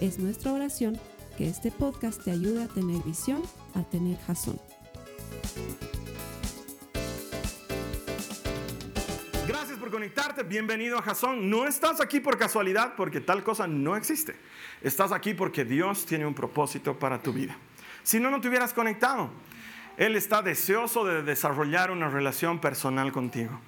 Es nuestra oración que este podcast te ayude a tener visión, a tener jazón. Gracias por conectarte, bienvenido a Jason. No estás aquí por casualidad porque tal cosa no existe. Estás aquí porque Dios tiene un propósito para tu vida. Si no, no te hubieras conectado. Él está deseoso de desarrollar una relación personal contigo.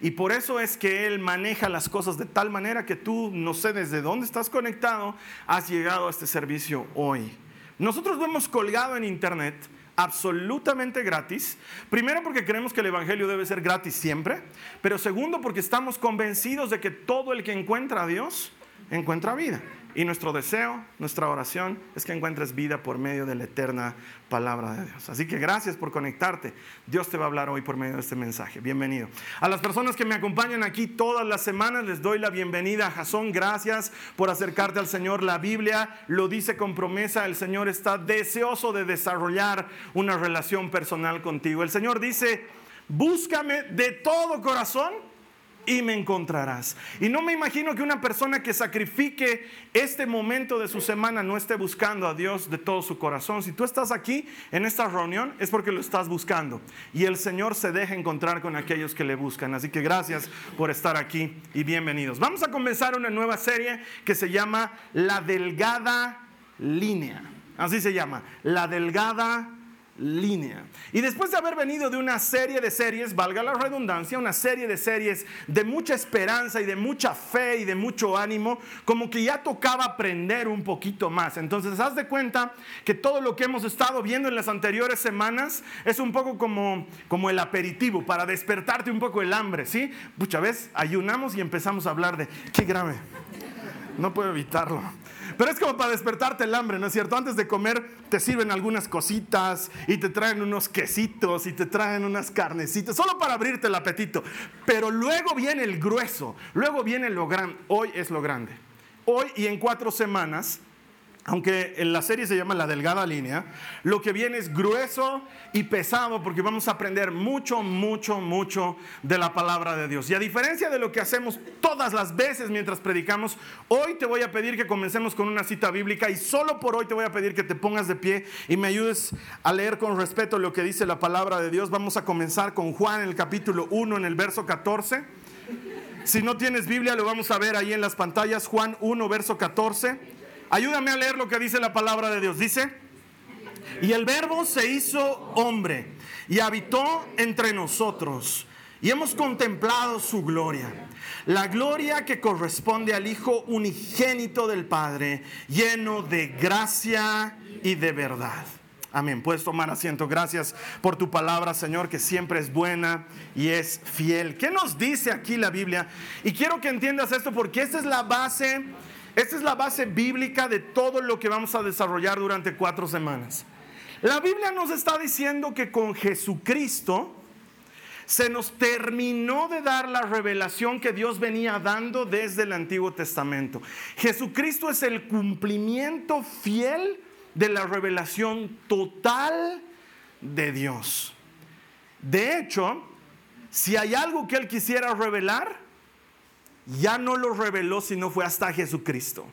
Y por eso es que Él maneja las cosas de tal manera que tú, no sé desde dónde estás conectado, has llegado a este servicio hoy. Nosotros lo hemos colgado en Internet absolutamente gratis. Primero porque creemos que el Evangelio debe ser gratis siempre, pero segundo porque estamos convencidos de que todo el que encuentra a Dios encuentra vida. Y nuestro deseo, nuestra oración es que encuentres vida por medio de la eterna palabra de Dios. Así que gracias por conectarte. Dios te va a hablar hoy por medio de este mensaje. Bienvenido. A las personas que me acompañan aquí todas las semanas les doy la bienvenida a Jasón. Gracias por acercarte al Señor. La Biblia lo dice con promesa. El Señor está deseoso de desarrollar una relación personal contigo. El Señor dice, búscame de todo corazón y me encontrarás. Y no me imagino que una persona que sacrifique este momento de su semana no esté buscando a Dios de todo su corazón. Si tú estás aquí en esta reunión es porque lo estás buscando. Y el Señor se deja encontrar con aquellos que le buscan. Así que gracias por estar aquí y bienvenidos. Vamos a comenzar una nueva serie que se llama La Delgada Línea. Así se llama, La Delgada línea. Y después de haber venido de una serie de series, valga la redundancia, una serie de series de mucha esperanza y de mucha fe y de mucho ánimo, como que ya tocaba aprender un poquito más. Entonces, haz de cuenta que todo lo que hemos estado viendo en las anteriores semanas es un poco como, como el aperitivo para despertarte un poco el hambre, ¿sí? Muchas veces ayunamos y empezamos a hablar de, qué grave, no puedo evitarlo. Pero es como para despertarte el hambre, ¿no es cierto? Antes de comer te sirven algunas cositas y te traen unos quesitos y te traen unas carnecitas, solo para abrirte el apetito. Pero luego viene el grueso, luego viene lo grande. Hoy es lo grande. Hoy y en cuatro semanas aunque en la serie se llama La Delgada Línea, lo que viene es grueso y pesado porque vamos a aprender mucho, mucho, mucho de la palabra de Dios. Y a diferencia de lo que hacemos todas las veces mientras predicamos, hoy te voy a pedir que comencemos con una cita bíblica y solo por hoy te voy a pedir que te pongas de pie y me ayudes a leer con respeto lo que dice la palabra de Dios. Vamos a comenzar con Juan en el capítulo 1, en el verso 14. Si no tienes Biblia, lo vamos a ver ahí en las pantallas, Juan 1, verso 14. Ayúdame a leer lo que dice la palabra de Dios. Dice, y el verbo se hizo hombre y habitó entre nosotros y hemos contemplado su gloria. La gloria que corresponde al Hijo unigénito del Padre, lleno de gracia y de verdad. Amén. Puedes tomar asiento. Gracias por tu palabra, Señor, que siempre es buena y es fiel. ¿Qué nos dice aquí la Biblia? Y quiero que entiendas esto porque esta es la base esta es la base bíblica de todo lo que vamos a desarrollar durante cuatro semanas. La Biblia nos está diciendo que con Jesucristo se nos terminó de dar la revelación que Dios venía dando desde el Antiguo Testamento. Jesucristo es el cumplimiento fiel de la revelación total de Dios. De hecho, si hay algo que Él quisiera revelar, ya no lo reveló sino fue hasta Jesucristo.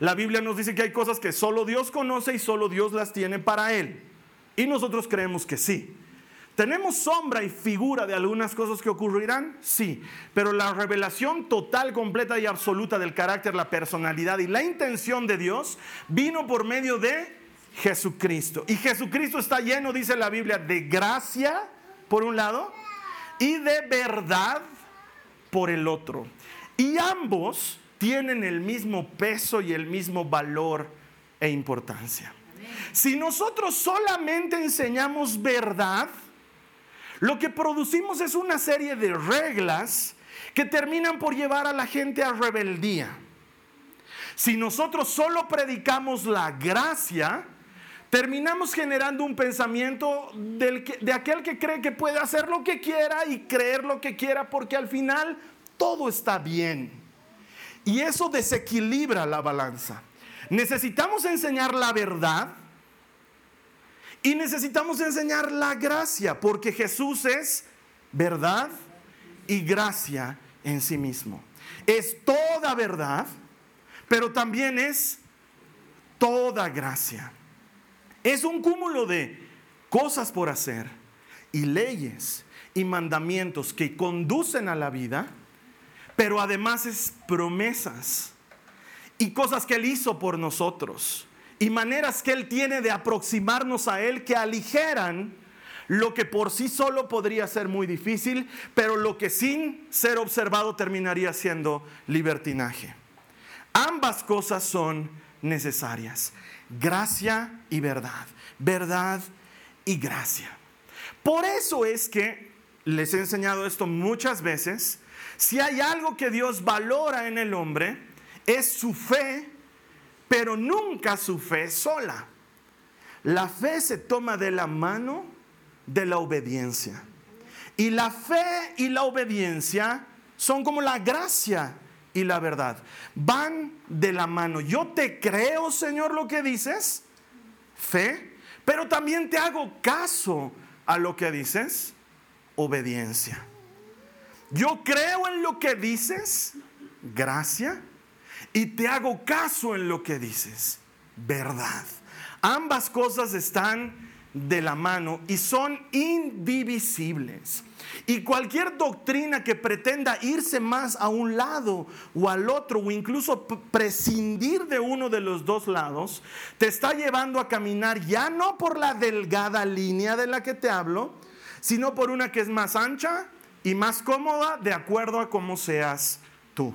La Biblia nos dice que hay cosas que solo Dios conoce y solo Dios las tiene para Él. Y nosotros creemos que sí. ¿Tenemos sombra y figura de algunas cosas que ocurrirán? Sí, pero la revelación total, completa y absoluta del carácter, la personalidad y la intención de Dios vino por medio de Jesucristo. Y Jesucristo está lleno, dice la Biblia, de gracia por un lado y de verdad por el otro. Y ambos tienen el mismo peso y el mismo valor e importancia. Si nosotros solamente enseñamos verdad, lo que producimos es una serie de reglas que terminan por llevar a la gente a rebeldía. Si nosotros solo predicamos la gracia, terminamos generando un pensamiento de aquel que cree que puede hacer lo que quiera y creer lo que quiera porque al final todo está bien. Y eso desequilibra la balanza. Necesitamos enseñar la verdad y necesitamos enseñar la gracia porque Jesús es verdad y gracia en sí mismo. Es toda verdad, pero también es toda gracia. Es un cúmulo de cosas por hacer y leyes y mandamientos que conducen a la vida, pero además es promesas y cosas que Él hizo por nosotros y maneras que Él tiene de aproximarnos a Él que aligeran lo que por sí solo podría ser muy difícil, pero lo que sin ser observado terminaría siendo libertinaje. Ambas cosas son necesarias gracia y verdad, verdad y gracia. Por eso es que les he enseñado esto muchas veces, si hay algo que Dios valora en el hombre, es su fe, pero nunca su fe sola. La fe se toma de la mano de la obediencia. Y la fe y la obediencia son como la gracia y la verdad. Van de la mano. Yo te creo, Señor, lo que dices, fe, pero también te hago caso a lo que dices, obediencia. Yo creo en lo que dices, gracia, y te hago caso en lo que dices, verdad. Ambas cosas están de la mano y son indivisibles. Y cualquier doctrina que pretenda irse más a un lado o al otro o incluso prescindir de uno de los dos lados, te está llevando a caminar ya no por la delgada línea de la que te hablo, sino por una que es más ancha y más cómoda de acuerdo a cómo seas tú.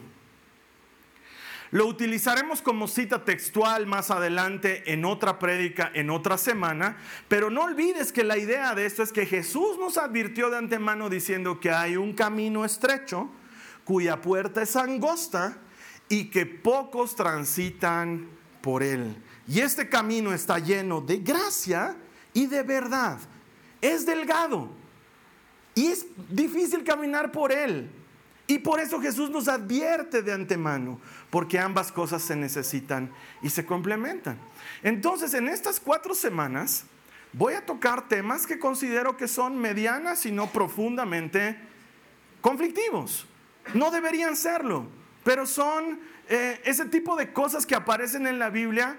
Lo utilizaremos como cita textual más adelante en otra prédica, en otra semana, pero no olvides que la idea de esto es que Jesús nos advirtió de antemano diciendo que hay un camino estrecho cuya puerta es angosta y que pocos transitan por él. Y este camino está lleno de gracia y de verdad. Es delgado y es difícil caminar por él. Y por eso Jesús nos advierte de antemano, porque ambas cosas se necesitan y se complementan. Entonces, en estas cuatro semanas voy a tocar temas que considero que son medianas y no profundamente conflictivos. No deberían serlo, pero son eh, ese tipo de cosas que aparecen en la Biblia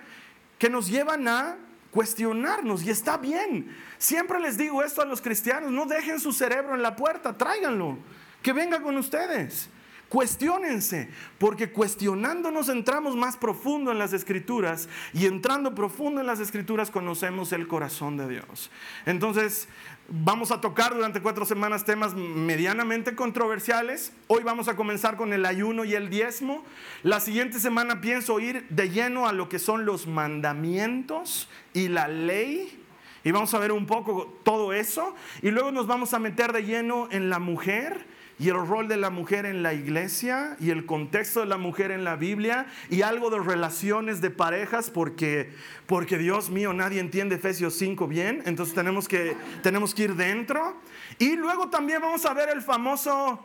que nos llevan a cuestionarnos y está bien. Siempre les digo esto a los cristianos, no dejen su cerebro en la puerta, tráiganlo que venga con ustedes. Cuestiónense, porque cuestionándonos entramos más profundo en las escrituras y entrando profundo en las escrituras conocemos el corazón de Dios. Entonces, vamos a tocar durante cuatro semanas temas medianamente controversiales. Hoy vamos a comenzar con el ayuno y el diezmo. La siguiente semana pienso ir de lleno a lo que son los mandamientos y la ley. Y vamos a ver un poco todo eso. Y luego nos vamos a meter de lleno en la mujer y el rol de la mujer en la iglesia y el contexto de la mujer en la Biblia y algo de relaciones de parejas porque, porque Dios mío, nadie entiende Efesios 5 bien, entonces tenemos que, tenemos que ir dentro. Y luego también vamos a ver el famoso,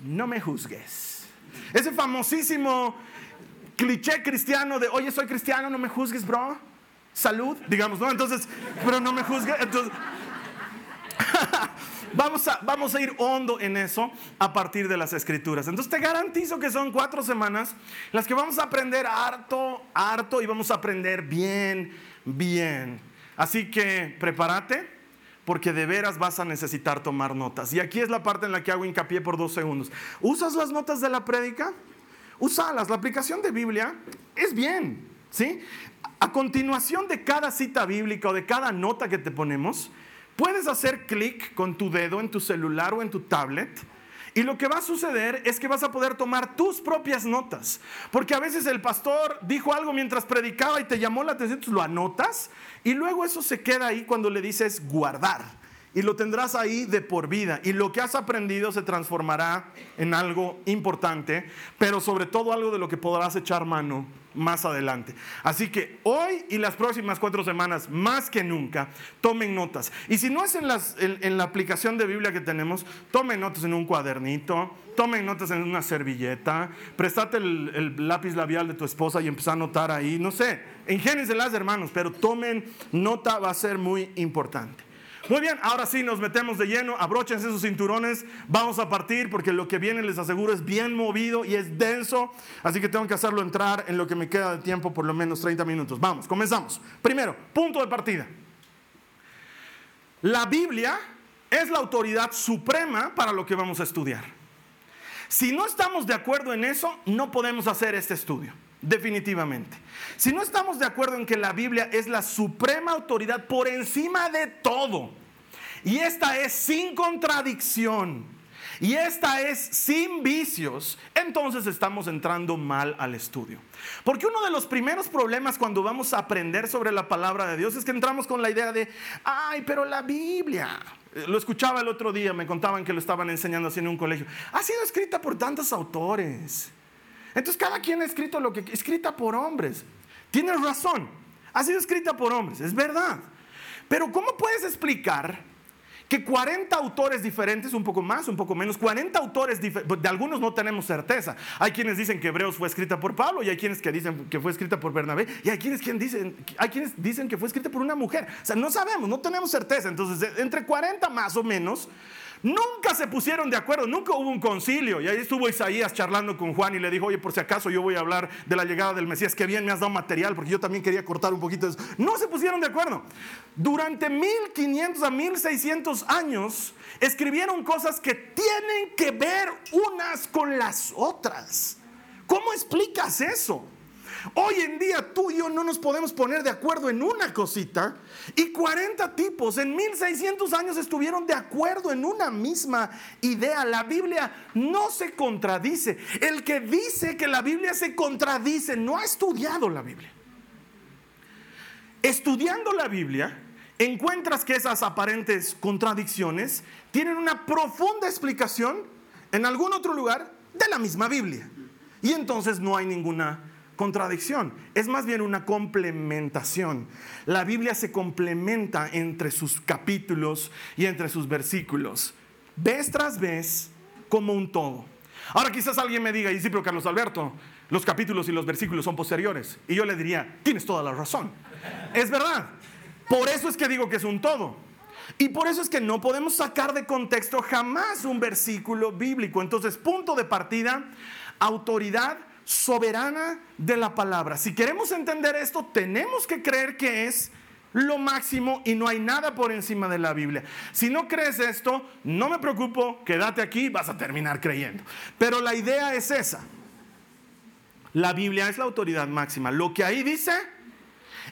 no me juzgues. Ese famosísimo cliché cristiano de, oye, soy cristiano, no me juzgues, bro. Salud, digamos, ¿no? Entonces, pero no me juzgues. Entonces, Vamos a, vamos a ir hondo en eso a partir de las escrituras. Entonces te garantizo que son cuatro semanas las que vamos a aprender harto, harto y vamos a aprender bien, bien. Así que prepárate porque de veras vas a necesitar tomar notas. Y aquí es la parte en la que hago hincapié por dos segundos. ¿Usas las notas de la prédica? Usalas. La aplicación de Biblia es bien, ¿sí? A continuación de cada cita bíblica o de cada nota que te ponemos, Puedes hacer clic con tu dedo en tu celular o en tu tablet y lo que va a suceder es que vas a poder tomar tus propias notas. Porque a veces el pastor dijo algo mientras predicaba y te llamó la atención, tú lo anotas y luego eso se queda ahí cuando le dices guardar. Y lo tendrás ahí de por vida. Y lo que has aprendido se transformará en algo importante, pero sobre todo algo de lo que podrás echar mano más adelante. Así que hoy y las próximas cuatro semanas, más que nunca, tomen notas. Y si no es en, la aplicación de Biblia que tenemos, tomen notas en un cuadernito, tomen notas en una servilleta, prestate el, lápiz labial de tu esposa y empieza a anotar ahí, no sé, las hermanos, pero tomen nota, va a ser muy importante. Muy bien, ahora sí nos metemos de lleno, abróchense sus cinturones, vamos a partir porque lo que viene les aseguro es bien movido y es denso, así que tengo que hacerlo entrar en lo que me queda de tiempo, por lo menos 30 minutos. Vamos, comenzamos. Primero, punto de partida. La Biblia es la autoridad suprema para lo que vamos a estudiar. Si no estamos de acuerdo en eso, no podemos hacer este estudio. Definitivamente. Si no estamos de acuerdo en que la Biblia es la suprema autoridad por encima de todo, y esta es sin contradicción, y esta es sin vicios, entonces estamos entrando mal al estudio. Porque uno de los primeros problemas cuando vamos a aprender sobre la palabra de Dios es que entramos con la idea de, ay, pero la Biblia, lo escuchaba el otro día, me contaban que lo estaban enseñando así en un colegio, ha sido escrita por tantos autores. Entonces cada quien ha escrito lo que escrita por hombres. Tienes razón, ha sido escrita por hombres, es verdad. Pero ¿cómo puedes explicar que 40 autores diferentes, un poco más, un poco menos, 40 autores de algunos no tenemos certeza. Hay quienes dicen que Hebreos fue escrita por Pablo y hay quienes que dicen que fue escrita por Bernabé y hay quienes, dicen, hay quienes dicen que fue escrita por una mujer. O sea, no sabemos, no tenemos certeza. Entonces, entre 40 más o menos, Nunca se pusieron de acuerdo, nunca hubo un concilio. Y ahí estuvo Isaías charlando con Juan y le dijo, oye, por si acaso yo voy a hablar de la llegada del Mesías, que bien me has dado material, porque yo también quería cortar un poquito de eso. No se pusieron de acuerdo. Durante 1500 a 1600 años escribieron cosas que tienen que ver unas con las otras. ¿Cómo explicas eso? Hoy en día tú y yo no nos podemos poner de acuerdo en una cosita y 40 tipos en 1600 años estuvieron de acuerdo en una misma idea. La Biblia no se contradice. El que dice que la Biblia se contradice no ha estudiado la Biblia. Estudiando la Biblia, encuentras que esas aparentes contradicciones tienen una profunda explicación en algún otro lugar de la misma Biblia. Y entonces no hay ninguna contradicción, es más bien una complementación. La Biblia se complementa entre sus capítulos y entre sus versículos, vez tras vez, como un todo. Ahora quizás alguien me diga, y sí, pero Carlos Alberto, los capítulos y los versículos son posteriores. Y yo le diría, tienes toda la razón. Es verdad. Por eso es que digo que es un todo. Y por eso es que no podemos sacar de contexto jamás un versículo bíblico. Entonces, punto de partida, autoridad soberana de la palabra. Si queremos entender esto, tenemos que creer que es lo máximo y no hay nada por encima de la Biblia. Si no crees esto, no me preocupo, quédate aquí, vas a terminar creyendo. Pero la idea es esa. La Biblia es la autoridad máxima. Lo que ahí dice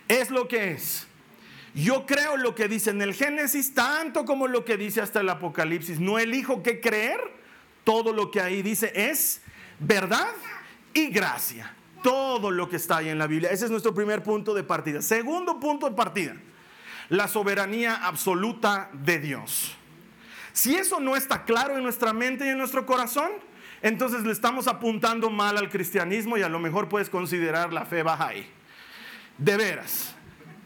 es lo que es. Yo creo lo que dice en el Génesis tanto como lo que dice hasta el Apocalipsis. No elijo qué creer. Todo lo que ahí dice es verdad y gracia. Todo lo que está ahí en la Biblia. Ese es nuestro primer punto de partida. Segundo punto de partida, la soberanía absoluta de Dios. Si eso no está claro en nuestra mente y en nuestro corazón, entonces le estamos apuntando mal al cristianismo y a lo mejor puedes considerar la fe baja ahí. De veras,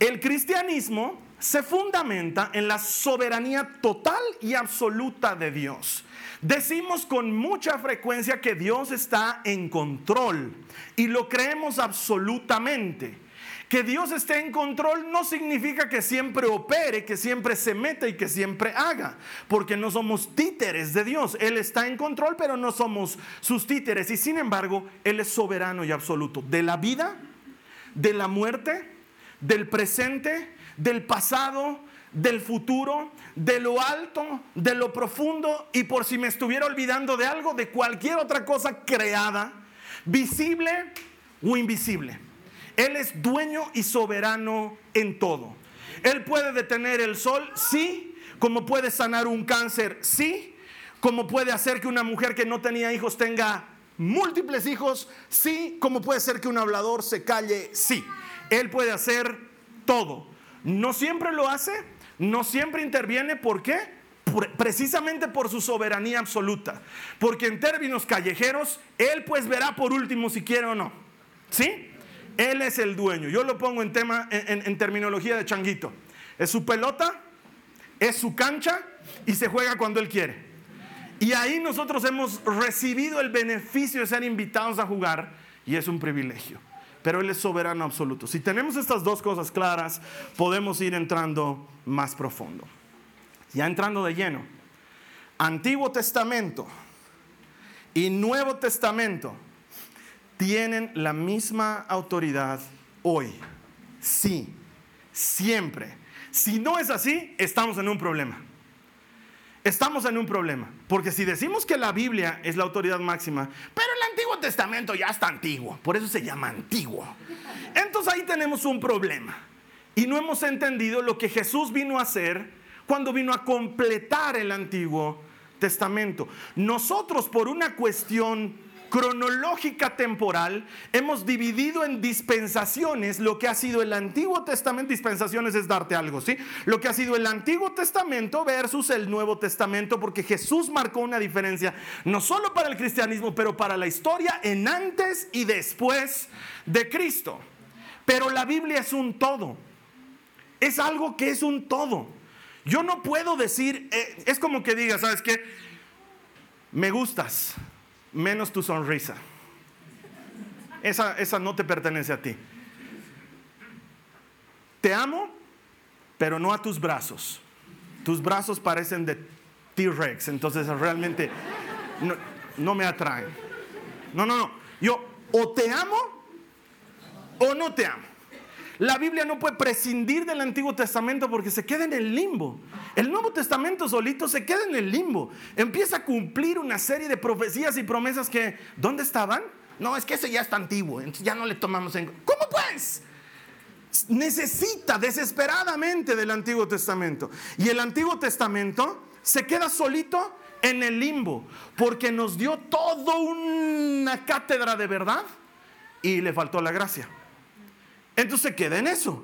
el cristianismo se fundamenta en la soberanía total y absoluta de Dios. Decimos con mucha frecuencia que Dios está en control y lo creemos absolutamente. Que Dios esté en control no significa que siempre opere, que siempre se meta y que siempre haga, porque no somos títeres de Dios. Él está en control, pero no somos sus títeres. Y sin embargo, Él es soberano y absoluto de la vida, de la muerte, del presente, del pasado, del futuro, de lo alto, de lo profundo y por si me estuviera olvidando de algo, de cualquier otra cosa creada, visible o invisible. Él es dueño y soberano en todo. Él puede detener el sol, sí, como puede sanar un cáncer, sí, como puede hacer que una mujer que no tenía hijos tenga múltiples hijos, sí, como puede ser que un hablador se calle, sí. Él puede hacer todo. No siempre lo hace, no siempre interviene. ¿Por qué? precisamente por su soberanía absoluta. Porque en términos callejeros, Él pues verá por último si quiere o no. ¿Sí? Él es el dueño. Yo lo pongo en, tema, en terminología de changuito. Es su pelota, es su cancha y se juega cuando Él quiere. Y ahí nosotros hemos recibido el beneficio de ser invitados a jugar y es un privilegio. Pero Él es soberano absoluto. Si tenemos estas dos cosas claras, podemos ir entrando más profundo. Ya entrando de lleno. Antiguo Testamento y Nuevo Testamento tienen la misma autoridad hoy. Sí, siempre. Si no es así, estamos en un problema. Estamos en un problema. Porque si decimos que la Biblia es la autoridad máxima, pero el Antiguo Testamento ya está antiguo, por eso se llama antiguo. Entonces ahí tenemos un problema. Y no hemos entendido lo que Jesús vino a hacer cuando vino a completar el Antiguo Testamento. Nosotros por una cuestión cronológica temporal, hemos dividido en dispensaciones lo que ha sido el Antiguo Testamento. Dispensaciones es darte algo, ¿sí? Lo que ha sido el Antiguo Testamento versus el Nuevo Testamento, porque Jesús marcó una diferencia, no solo para el cristianismo, pero para la historia en antes y después de Cristo. Pero la Biblia es un todo. Es algo que es un todo. Yo no puedo decir, eh, es como que diga, ¿sabes qué? Me gustas menos tu sonrisa. Esa, esa no te pertenece a ti. Te amo, pero no a tus brazos. Tus brazos parecen de T-Rex, entonces realmente no, no me atraen. No, no, no. Yo o te amo o no te amo. La Biblia no puede prescindir del Antiguo Testamento porque se queda en el limbo. El Nuevo Testamento solito se queda en el limbo. Empieza a cumplir una serie de profecías y promesas que, ¿dónde estaban? No, es que ese ya está antiguo, entonces ya no le tomamos en... ¿Cómo pues? Necesita desesperadamente del Antiguo Testamento. Y el Antiguo Testamento se queda solito en el limbo porque nos dio toda una cátedra de verdad y le faltó la gracia. Entonces se queda en eso.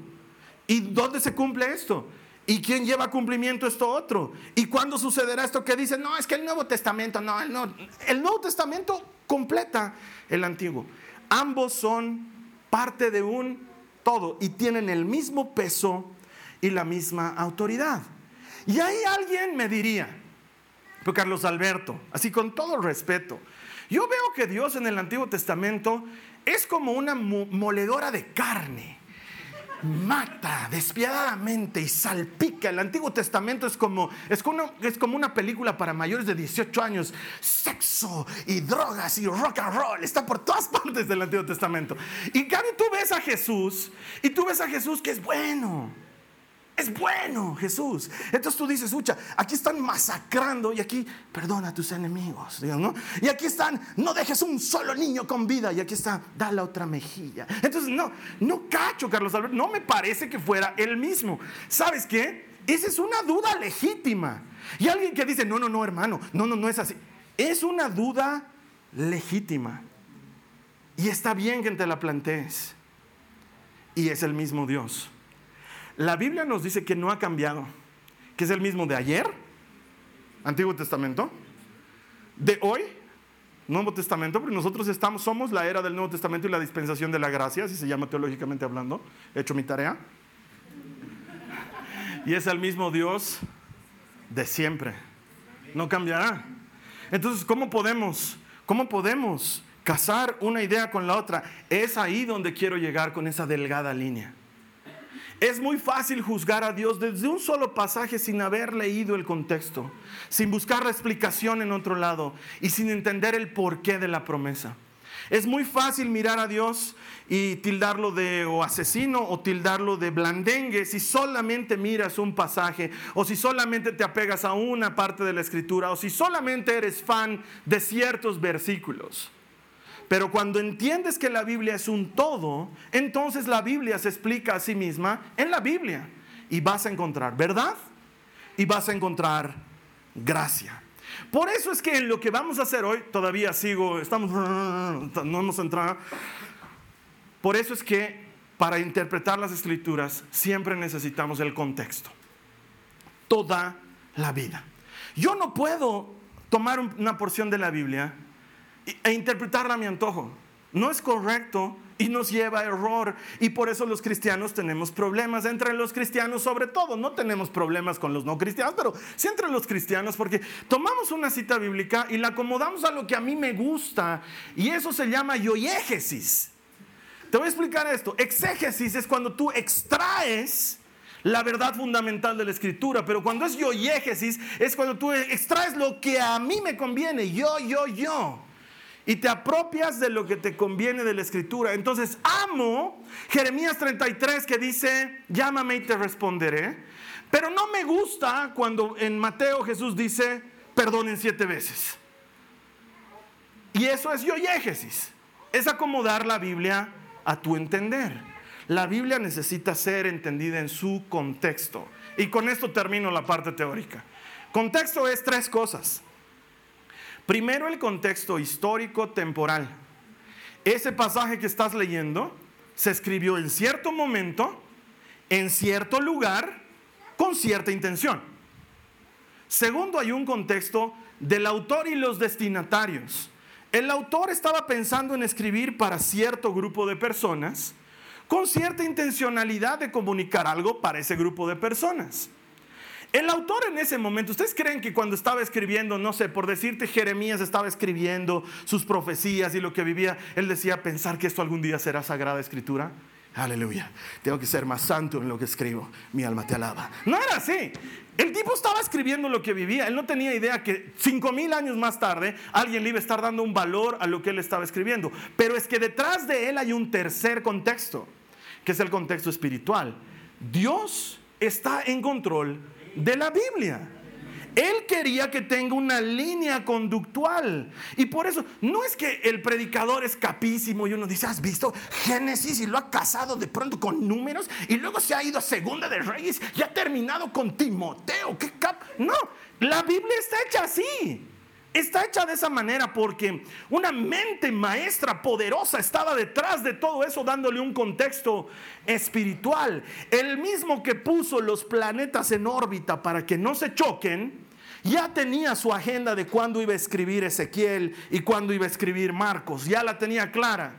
¿Y dónde se cumple esto? ¿Y quién lleva a cumplimiento esto otro? ¿Y cuándo sucederá esto que dicen, no, es que el Nuevo Testamento, no, el, no, el Nuevo Testamento completa el Antiguo. Ambos son parte de un todo y tienen el mismo peso y la misma autoridad. Y ahí alguien me diría, pero Carlos Alberto, así con todo respeto, yo veo que Dios en el Antiguo Testamento es como una moledora de carne. Mata despiadadamente y salpica. El Antiguo Testamento es como, es, como, una película para mayores de 18 años. Sexo y drogas y rock and roll. Está por todas partes del Antiguo Testamento. Y cambio tú ves a Jesús y tú ves a Jesús que es bueno es bueno Jesús. Entonces tú dices, escucha, aquí están masacrando y aquí perdona a tus enemigos. ¿no? Y aquí están, no dejes un solo niño con vida y aquí está, da la otra mejilla. Entonces, no, no cacho, Carlos Alberto, no me parece que fuera el mismo. ¿Sabes qué? Esa es una duda legítima. Y alguien que dice, no, no, no, hermano, no, no, no es así. Es una duda legítima. Y está bien que te la plantees. Y es el mismo Dios. La Biblia nos dice que no ha cambiado, que es el mismo de ayer, Antiguo Testamento, de hoy, Nuevo Testamento, porque nosotros estamos, somos la era del Nuevo Testamento y la dispensación de la gracia, así se llama teológicamente hablando, he hecho mi tarea. Y es el mismo Dios de siempre, no cambiará. Entonces, ¿cómo podemos, cómo podemos casar una idea con la otra? Es ahí donde quiero llegar con esa delgada línea. Es muy fácil juzgar a Dios desde un solo pasaje sin haber leído el contexto, sin buscar la explicación en otro lado y sin entender el porqué de la promesa. Es muy fácil mirar a Dios y tildarlo de o asesino o tildarlo de blandengue si solamente miras un pasaje o si solamente te apegas a una parte de la escritura o si solamente eres fan de ciertos versículos. Pero cuando entiendes que la Biblia es un todo, entonces la Biblia se explica a sí misma en la Biblia. Y vas a encontrar verdad y vas a encontrar gracia. Por eso es que en lo que vamos a hacer hoy, todavía sigo, estamos, no hemos entrado. Por eso es que para interpretar las escrituras siempre necesitamos el contexto. toda la vida. Yo no puedo tomar una porción de la Biblia e interpretarla a mi antojo. No es correcto y nos lleva a error. Y por eso los cristianos tenemos problemas. Entre los cristianos sobre todo, no tenemos problemas con los no cristianos, pero sí entre los cristianos porque tomamos una cita bíblica y la acomodamos a lo que a mí me gusta. Y eso se llama yoyégesis. Te voy a explicar esto. Exégesis es cuando tú extraes la verdad fundamental de la escritura, pero cuando es yoyégesis es cuando tú extraes lo que a mí me conviene, yo, yo, yo y te apropias de lo que te conviene de la escritura. Entonces, amo Jeremías 33 que dice, llámame y te responderé. Pero no me gusta cuando en Mateo Jesús dice, perdonen siete veces. Y eso es yoyégesis. Es acomodar la Biblia a tu entender. La Biblia necesita ser entendida en su contexto. Y con esto termino la parte teórica. Contexto es tres cosas. Primero el contexto histórico temporal. Ese pasaje que estás leyendo se escribió en cierto momento, en cierto lugar, con cierta intención. Segundo, hay un contexto del autor y los destinatarios. El autor estaba pensando en escribir para cierto grupo de personas, con cierta intencionalidad de comunicar algo para ese grupo de personas. El autor en ese momento, ¿ustedes creen que cuando estaba escribiendo, no sé, por decirte Jeremías estaba escribiendo sus profecías y lo que vivía, él decía pensar que esto algún día será sagrada escritura? Aleluya, tengo que ser más santo en lo que escribo, mi alma te alaba. No era así. El tipo estaba escribiendo lo que vivía, él no tenía idea que cinco mil años más tarde alguien le iba a estar dando un valor a lo que él estaba escribiendo. Pero es que detrás de él hay un tercer contexto, que es el contexto espiritual. Dios está en control de la Biblia. Él quería que tenga una línea conductual. Y por eso, no es que el predicador es capísimo y uno dice, ¿has visto Génesis y lo ha casado de pronto con números? Y luego se ha ido a Segunda de Reyes y ha terminado con Timoteo. ¿Qué cap? No, la Biblia está hecha así. Está hecha de esa manera porque una mente maestra poderosa estaba detrás de todo eso dándole un contexto espiritual. El mismo que puso los planetas en órbita para que no se choquen, ya tenía su agenda de cuándo iba a escribir Ezequiel y cuándo iba a escribir Marcos, ya la tenía clara.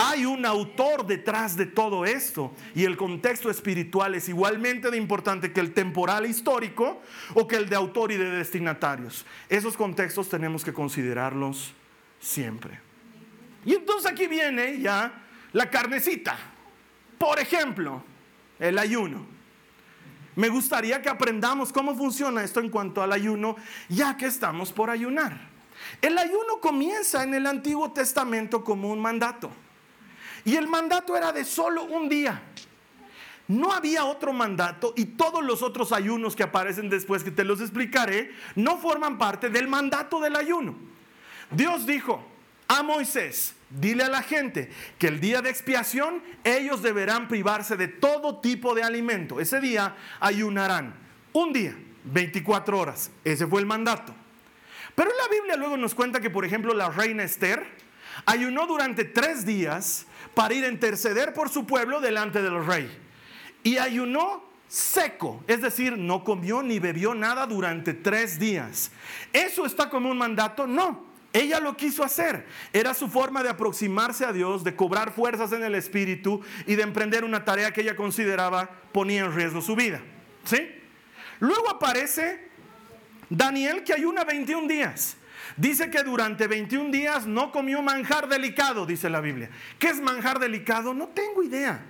Hay un autor detrás de todo esto y el contexto espiritual es igualmente de importante que el temporal histórico o que el de autor y de destinatarios. Esos contextos tenemos que considerarlos siempre. Y entonces aquí viene ya la carnecita. Por ejemplo, el ayuno. Me gustaría que aprendamos cómo funciona esto en cuanto al ayuno, ya que estamos por ayunar. El ayuno comienza en el Antiguo Testamento como un mandato. Y el mandato era de solo un día. No había otro mandato y todos los otros ayunos que aparecen después, que te los explicaré, no forman parte del mandato del ayuno. Dios dijo a Moisés, dile a la gente que el día de expiación ellos deberán privarse de todo tipo de alimento. Ese día ayunarán un día, 24 horas. Ese fue el mandato. Pero la Biblia luego nos cuenta que, por ejemplo, la reina Esther ayunó durante tres días para ir a interceder por su pueblo delante del rey. Y ayunó seco, es decir, no comió ni bebió nada durante tres días. ¿Eso está como un mandato? No. Ella lo quiso hacer. Era su forma de aproximarse a Dios, de cobrar fuerzas en el espíritu y de emprender una tarea que ella consideraba ponía en riesgo su vida. ¿Sí? Luego aparece Daniel que ayuna 21 días. Dice que durante 21 días no comió manjar delicado, dice la Biblia. ¿Qué es manjar delicado? No tengo idea.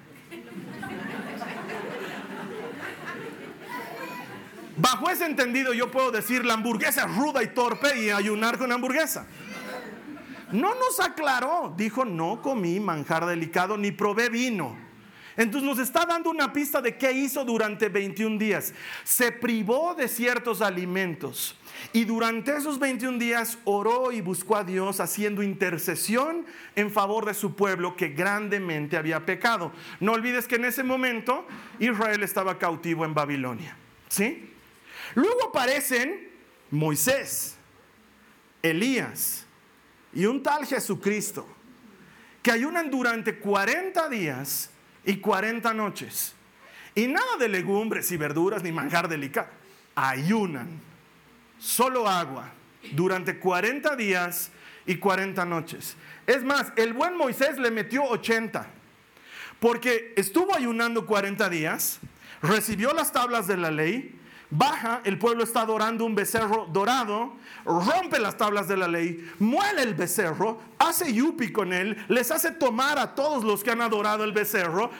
Bajo ese entendido yo puedo decir la hamburguesa es ruda y torpe y ayunar con hamburguesa. No nos aclaró, dijo, no comí manjar delicado ni probé vino. Entonces nos está dando una pista de qué hizo durante 21 días. Se privó de ciertos alimentos y durante esos 21 días oró y buscó a Dios haciendo intercesión en favor de su pueblo que grandemente había pecado. No olvides que en ese momento Israel estaba cautivo en Babilonia. ¿Sí? Luego aparecen Moisés, Elías y un tal Jesucristo que ayunan durante 40 días y 40 noches. Y nada de legumbres y verduras ni manjar delicado. ayunan, solo agua, durante 40 días y 40 noches. Es más, el buen Moisés le metió 80, porque estuvo ayunando 40 días, recibió las tablas de la ley, baja, el pueblo está adorando un becerro dorado, rompe las tablas de la ley, muele el becerro, hace yupi con él, les hace tomar a todos los que han adorado el becerro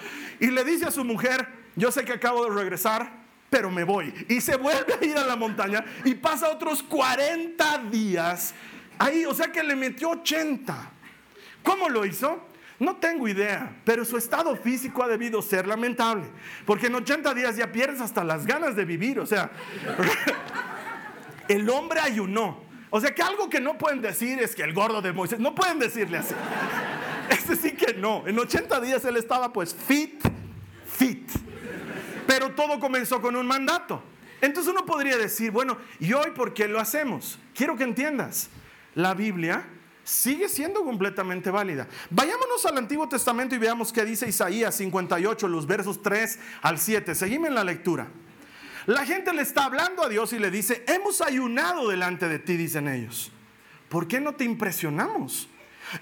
y le dice a su mujer, yo sé que acabo de regresar, pero me voy. Y se vuelve a ir a la montaña y pasa otros 40 días ahí, o sea que le metió 80. ¿Cómo lo hizo? No tengo idea, pero su estado físico ha debido ser lamentable, porque en 80 días ya pierdes hasta las ganas de vivir, o sea, el hombre ayunó. O sea que algo que no pueden decir es que el gordo de Moisés, no pueden decirle así. Este sí que no, en 80 días él estaba pues fit, fit. Pero todo comenzó con un mandato. Entonces uno podría decir, bueno, ¿y hoy por qué lo hacemos? Quiero que entiendas, la Biblia sigue siendo completamente válida. Vayámonos al Antiguo Testamento y veamos qué dice Isaías 58, los versos 3 al 7. Seguime en la lectura. La gente le está hablando a Dios y le dice, hemos ayunado delante de ti, dicen ellos. ¿Por qué no te impresionamos?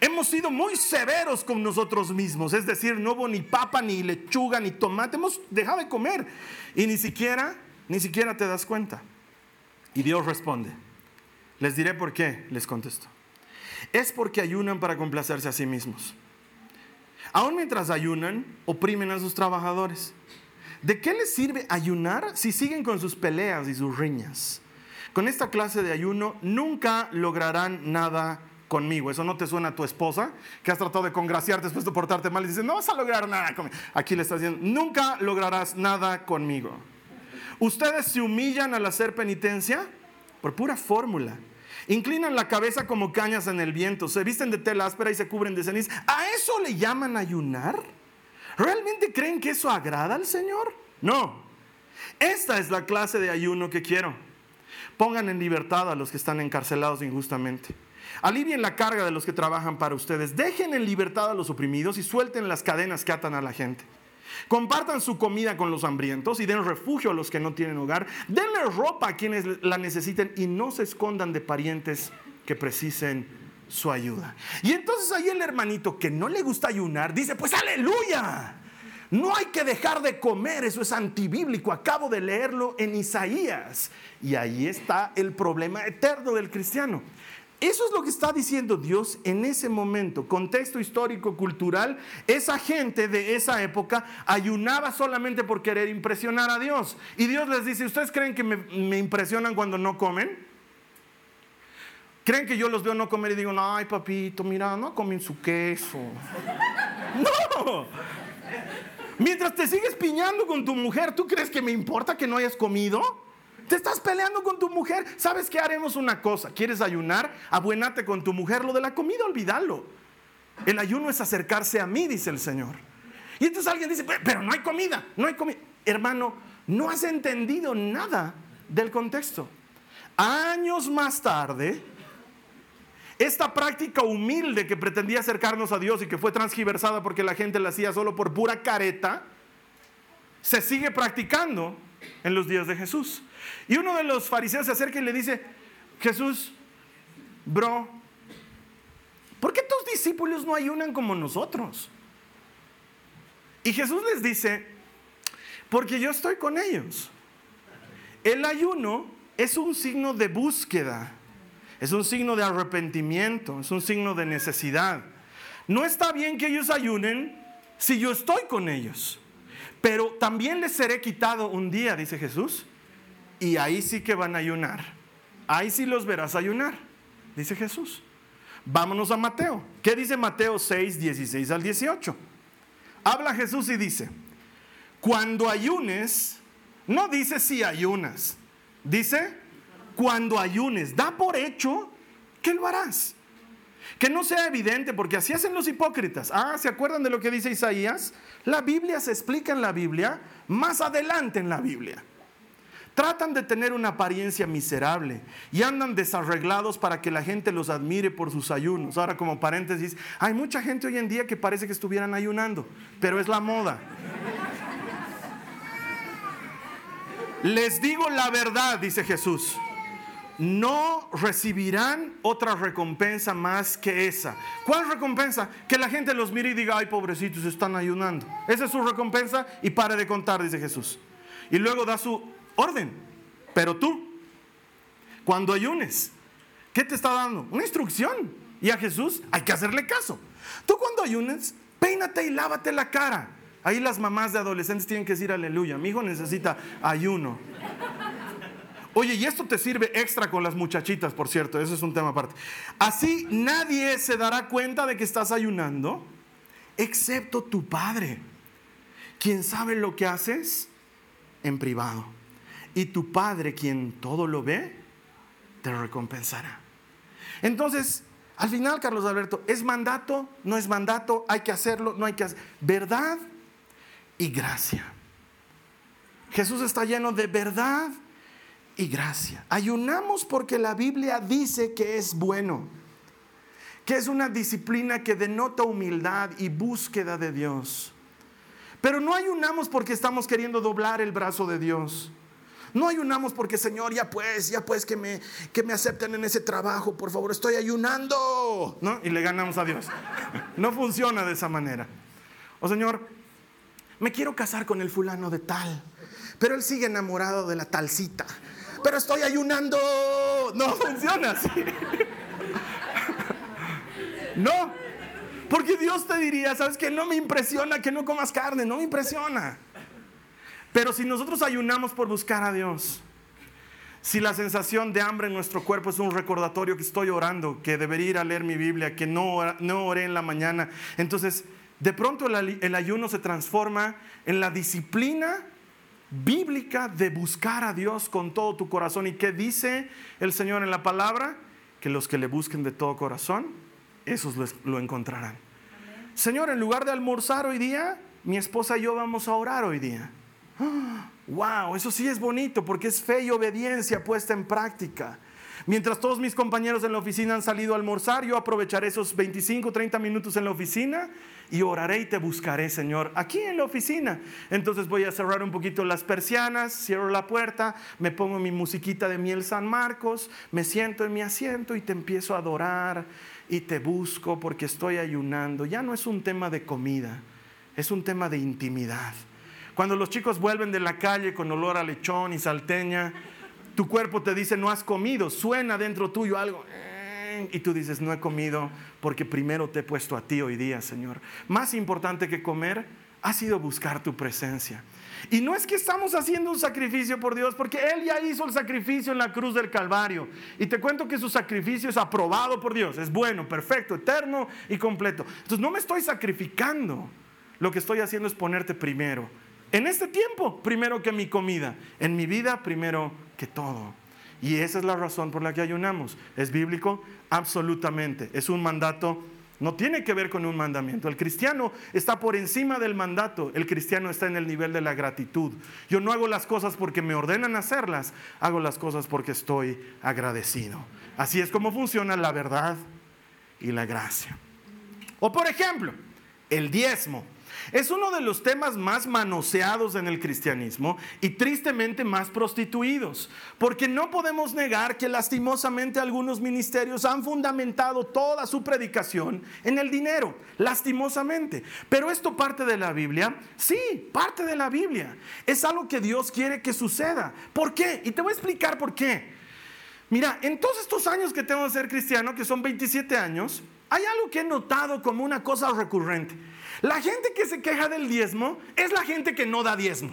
Hemos sido muy severos con nosotros mismos, es decir, no hubo ni papa, ni lechuga, ni tomate, hemos dejado de comer y ni siquiera, ni siquiera te das cuenta. Y Dios responde, les diré por qué, les contesto es porque ayunan para complacerse a sí mismos. Aún mientras ayunan, oprimen a sus trabajadores. ¿De qué les sirve ayunar si siguen con sus peleas y sus riñas? Con esta clase de ayuno nunca lograrán nada conmigo. ¿Eso no te suena a tu esposa que has tratado de congraciarte después de portarte mal y dice, no vas a lograr nada conmigo? Aquí le está diciendo, nunca lograrás nada conmigo. Ustedes se humillan al hacer penitencia por pura fórmula. Inclinan la cabeza como cañas en el viento, se visten de tela áspera y se cubren de ceniza. ¿A eso le llaman ayunar? ¿Realmente creen que eso agrada al Señor? No. Esta es la clase de ayuno que quiero. Pongan en libertad a los que están encarcelados injustamente. Alivien la carga de los que trabajan para ustedes. Dejen en libertad a los oprimidos y suelten las cadenas que atan a la gente. Compartan su comida con los hambrientos y den refugio a los que no tienen hogar. Denle ropa a quienes la necesiten y no se escondan de parientes que precisen su ayuda. Y entonces ahí el hermanito que no le gusta ayunar dice, pues aleluya. No hay que dejar de comer, eso es antibíblico. Acabo de leerlo en Isaías. Y ahí está el problema eterno del cristiano. Eso es lo que está diciendo Dios en ese momento, contexto histórico, cultural. Esa gente de esa época ayunaba solamente por querer impresionar a Dios. Y Dios les dice, ¿ustedes creen que me, impresionan cuando no comen? ¿Creen que yo los veo no comer y digo, ay papito, mira, no comen su queso? No. Mientras te sigues piñando con tu mujer, ¿tú crees que me importa que no hayas comido? Te estás peleando con tu mujer. ¿Sabes qué? Haremos una cosa. ¿Quieres ayunar? Abuenate con tu mujer. Lo de la comida, olvídalo. El ayuno es acercarse a mí, dice el Señor. Y entonces alguien dice, pero no hay comida, no hay comida. Hermano, no has entendido nada del contexto. Años más tarde, esta práctica humilde que pretendía acercarnos a Dios y que fue transgiversada porque la gente la hacía solo por pura careta, se sigue practicando en los días de Jesús. Y uno de los fariseos se acerca y le dice, Jesús, bro, ¿por qué tus discípulos no ayunan como nosotros? Y Jesús les dice, porque yo estoy con ellos. El ayuno es un signo de búsqueda, es un signo de arrepentimiento, es un signo de necesidad. No está bien que ellos ayunen si yo estoy con ellos, pero también les seré quitado un día, dice Jesús, y ahí sí que van a ayunar. Ahí sí los verás ayunar, dice Jesús. Vámonos a Mateo. ¿Qué dice Mateo 6, 16 al 18? Habla Jesús y dice, cuando ayunes, no dice si ayunas, dice cuando ayunes, da por hecho que lo harás. Que no sea evidente, porque así hacen los hipócritas. Ah, ¿se acuerdan de lo que dice Isaías? La Biblia se explica en la Biblia, más adelante en la Biblia. Tratan de tener una apariencia miserable y andan desarreglados para que la gente los admire por sus ayunos. Ahora como paréntesis, hay mucha gente hoy en día que parece que estuvieran ayunando, pero es la moda. Les digo la verdad, dice Jesús. No recibirán otra recompensa más que esa. ¿Cuál recompensa? Que la gente los mire y diga, ay, pobrecitos, están ayunando. Esa es su recompensa y pare de contar, dice Jesús. Y luego da su orden. Pero tú, cuando ayunes, ¿qué te está dando? Una instrucción. Y a Jesús hay que hacerle caso. Tú cuando ayunes, peínate y lávate la cara. Ahí las mamás de adolescentes tienen que decir aleluya. Mi hijo necesita ayuno. Oye, y esto te sirve extra con las muchachitas, por cierto, eso es un tema aparte. Así nadie se dará cuenta de que estás ayunando, excepto tu padre, quien sabe lo que haces en privado. Y tu padre, quien todo lo ve, te recompensará. Entonces, al final, Carlos Alberto, ¿es mandato? ¿No es mandato? ¿Hay que hacerlo? ¿No hay que hacerlo? ¿Verdad? Y gracia. Jesús está lleno de verdad y gracia. Ayunamos porque la Biblia dice que es bueno, que es una disciplina que denota humildad y búsqueda de Dios. Pero no ayunamos porque estamos queriendo doblar el brazo de Dios. No ayunamos porque, Señor, ya pues, ya pues que me, que me acepten en ese trabajo, por favor, estoy ayunando. ¿No? Y le ganamos a Dios. No funciona de esa manera. O Señor, me quiero casar con el fulano de tal, pero él sigue enamorado de la talcita pero estoy ayunando. No funciona así. No, porque Dios te diría, sabes que no me impresiona que no comas carne, no me impresiona. Pero si nosotros ayunamos por buscar a Dios, si la sensación de hambre en nuestro cuerpo es un recordatorio que estoy orando, que debería ir a leer mi Biblia, que no, no oré en la mañana, entonces de pronto el, el ayuno se transforma en la disciplina bíblica de buscar a Dios con todo tu corazón. ¿Y qué dice el Señor en la palabra? Que los que le busquen de todo corazón, esos lo encontrarán. Señor, en lugar de almorzar hoy día, mi esposa y yo vamos a orar hoy día. ¡Wow! Eso sí es bonito porque es fe y obediencia puesta en práctica. Mientras todos mis compañeros en la oficina han salido a almorzar, yo aprovecharé esos 25, 30 minutos en la oficina y oraré y te buscaré, Señor, aquí en la oficina. Entonces voy a cerrar un poquito las persianas, cierro la puerta, me pongo mi musiquita de miel San Marcos, me siento en mi asiento y te empiezo a adorar y te busco porque estoy ayunando. Ya no es un tema de comida, es un tema de intimidad. Cuando los chicos vuelven de la calle con olor a lechón y salteña, tu cuerpo te dice no has comido, suena dentro tuyo algo. Eh, y tú dices, no he comido porque primero te he puesto a ti hoy día, Señor. Más importante que comer ha sido buscar tu presencia. Y no es que estamos haciendo un sacrificio por Dios, porque Él ya hizo el sacrificio en la cruz del Calvario. Y te cuento que su sacrificio es aprobado por Dios, es bueno, perfecto, eterno y completo. Entonces no me estoy sacrificando, lo que estoy haciendo es ponerte primero. En este tiempo, primero que mi comida. En mi vida, primero que todo. Y esa es la razón por la que ayunamos. ¿Es bíblico? Absolutamente. Es un mandato. No tiene que ver con un mandamiento. El cristiano está por encima del mandato. El cristiano está en el nivel de la gratitud. Yo no hago las cosas porque me ordenan hacerlas. Hago las cosas porque estoy agradecido. Así es como funciona la verdad y la gracia. O por ejemplo, el diezmo. Es uno de los temas más manoseados en el cristianismo y tristemente más prostituidos, porque no podemos negar que lastimosamente algunos ministerios han fundamentado toda su predicación en el dinero, lastimosamente. Pero esto parte de la Biblia, sí, parte de la Biblia. Es algo que Dios quiere que suceda. ¿Por qué? Y te voy a explicar por qué. Mira, en todos estos años que tengo de ser cristiano, que son 27 años, hay algo que he notado como una cosa recurrente. La gente que se queja del diezmo es la gente que no da diezmo.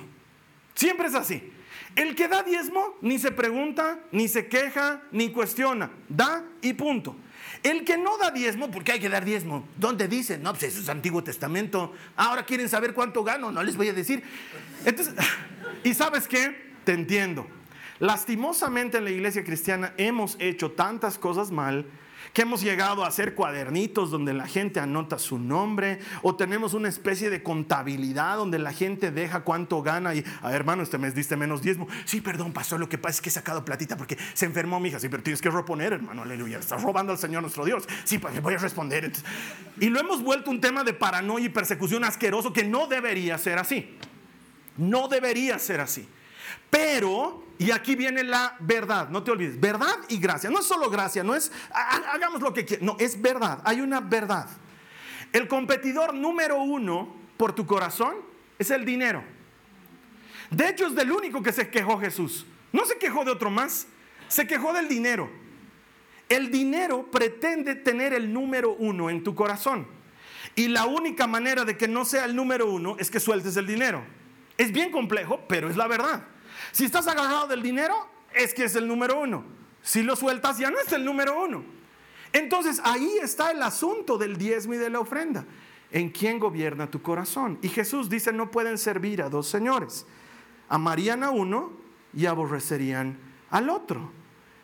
Siempre es así. El que da diezmo ni se pregunta, ni se queja, ni cuestiona. Da y punto. El que no da diezmo, porque hay que dar diezmo. ¿Dónde dice? No, pues eso es Antiguo Testamento. Ahora quieren saber cuánto gano, no les voy a decir. ¿y sabes qué? Te entiendo. Lastimosamente en la iglesia cristiana hemos hecho tantas cosas mal que hemos llegado a hacer cuadernitos donde la gente anota su nombre o tenemos una especie de contabilidad donde la gente deja cuánto gana y, a hermano, este mes diste menos diezmo. Sí, perdón, pasó, lo que pasa es que he sacado platita porque se enfermó mi hija. Sí, pero tienes que reponer, hermano, aleluya. Estás robando al Señor nuestro Dios. Sí, pues voy a responder. Y lo hemos vuelto un tema de paranoia y persecución asqueroso que no debería ser así. No debería ser así. Pero, y aquí viene la verdad, no te olvides, verdad y gracia. No es solo gracia, no es hagamos lo que quieras, no, es verdad, hay una verdad. El competidor número uno por tu corazón es el dinero. De hecho, es del único que se quejó Jesús. No se quejó de otro más, se quejó del dinero. El dinero pretende tener el número uno en tu corazón. Y la única manera de que no sea el número uno es que sueltes el dinero. Es bien complejo, pero es la verdad. Si estás agarrado del dinero, es que es el número uno. Si lo sueltas, ya no es el número uno. Entonces ahí está el asunto del diezmo y de la ofrenda. ¿En quién gobierna tu corazón? Y Jesús dice, no pueden servir a dos señores. Amarían a uno y aborrecerían al otro.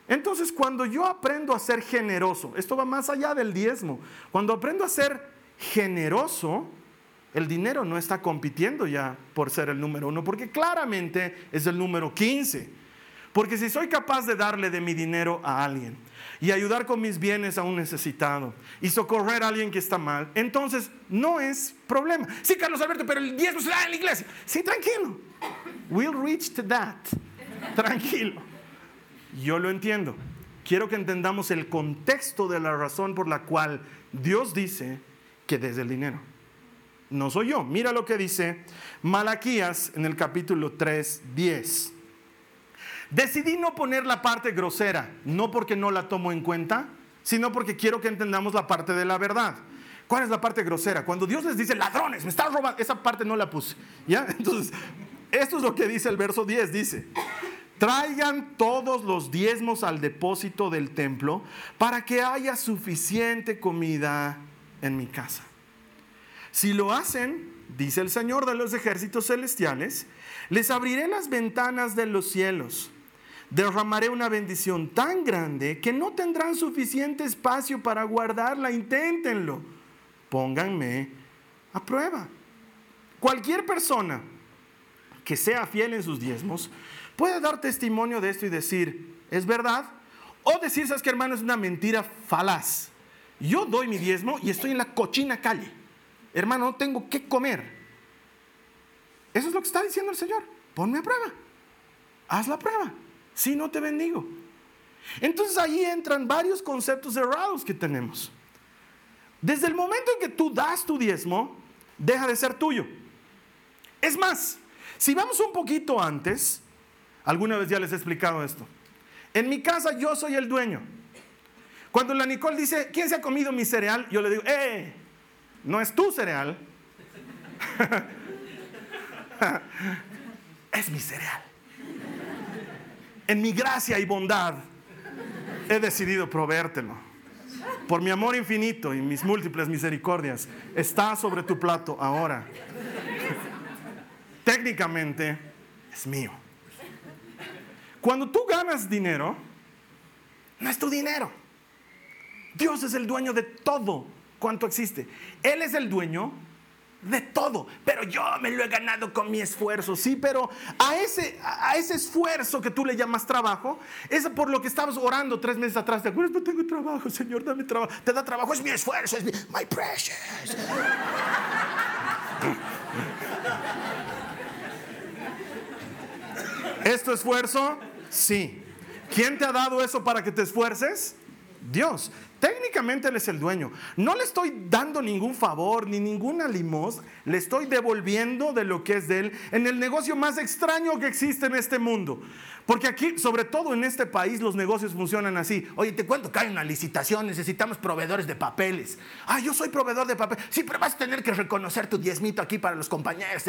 Entonces, cuando yo aprendo a ser generoso, esto va más allá del diezmo, cuando aprendo a ser generoso, el dinero no está compitiendo ya por ser el número uno, porque claramente es el número 15. Porque si soy capaz de darle de mi dinero a alguien y ayudar con mis bienes a un necesitado y socorrer a alguien que está mal, entonces no es problema. Sí, Carlos Alberto, pero el diezmo se da en la iglesia. Sí, tranquilo. We'll reach to that. Tranquilo. Yo lo entiendo. Quiero que entendamos el contexto de la razón por la cual Dios dice que desde el dinero. No soy yo. Mira lo que dice Malaquías en el capítulo 3, 10. Decidí no poner la parte grosera, no porque no la tomo en cuenta, sino porque quiero que entendamos la parte de la verdad. ¿Cuál es la parte grosera? Cuando Dios les dice, ladrones, me están robando, esa parte no la puse. ¿Ya? Entonces, esto es lo que dice el verso 10, dice, traigan todos los diezmos al depósito del templo para que haya suficiente comida en mi casa. Si lo hacen, dice el Señor de los ejércitos celestiales, les abriré las ventanas de los cielos. Derramaré una bendición tan grande que no tendrán suficiente espacio para guardarla. Inténtenlo. Pónganme a prueba. Cualquier persona que sea fiel en sus diezmos puede dar testimonio de esto y decir, es verdad. O decir, sabes que hermano, es una mentira falaz. Yo doy mi diezmo y estoy en la cochina calle. Hermano, no tengo que comer. Eso es lo que está diciendo el Señor. Ponme a prueba. Haz la prueba. Si no te bendigo. Entonces ahí entran varios conceptos errados que tenemos. Desde el momento en que tú das tu diezmo, deja de ser tuyo. Es más, si vamos un poquito antes, alguna vez ya les he explicado esto. En mi casa yo soy el dueño. Cuando la Nicole dice, ¿quién se ha comido mi cereal? Yo le digo, ¡eh! No es tu cereal. es mi cereal. En mi gracia y bondad he decidido proveértelo. Por mi amor infinito y mis múltiples misericordias, está sobre tu plato ahora. Técnicamente es mío. Cuando tú ganas dinero, no es tu dinero. Dios es el dueño de todo cuanto existe. Él es el dueño de todo, pero yo me lo he ganado con mi esfuerzo, sí, pero a ese, a ese esfuerzo que tú le llamas trabajo, es por lo que estabas orando tres meses atrás, ¿te acuerdas? No tengo trabajo, Señor, dame trabajo, te da trabajo, es mi esfuerzo, es mi, my precious. ¿Es esfuerzo? Sí. ¿Quién te ha dado eso para que te esfuerces? Dios. Técnicamente Él es el dueño. No le estoy dando ningún favor ni ninguna limos, le estoy devolviendo de lo que es de Él en el negocio más extraño que existe en este mundo. Porque aquí, sobre todo en este país, los negocios funcionan así. Oye, te cuento que hay una licitación, necesitamos proveedores de papeles. Ah, yo soy proveedor de papeles. Sí, pero vas a tener que reconocer tu diezmito aquí para los compañeros.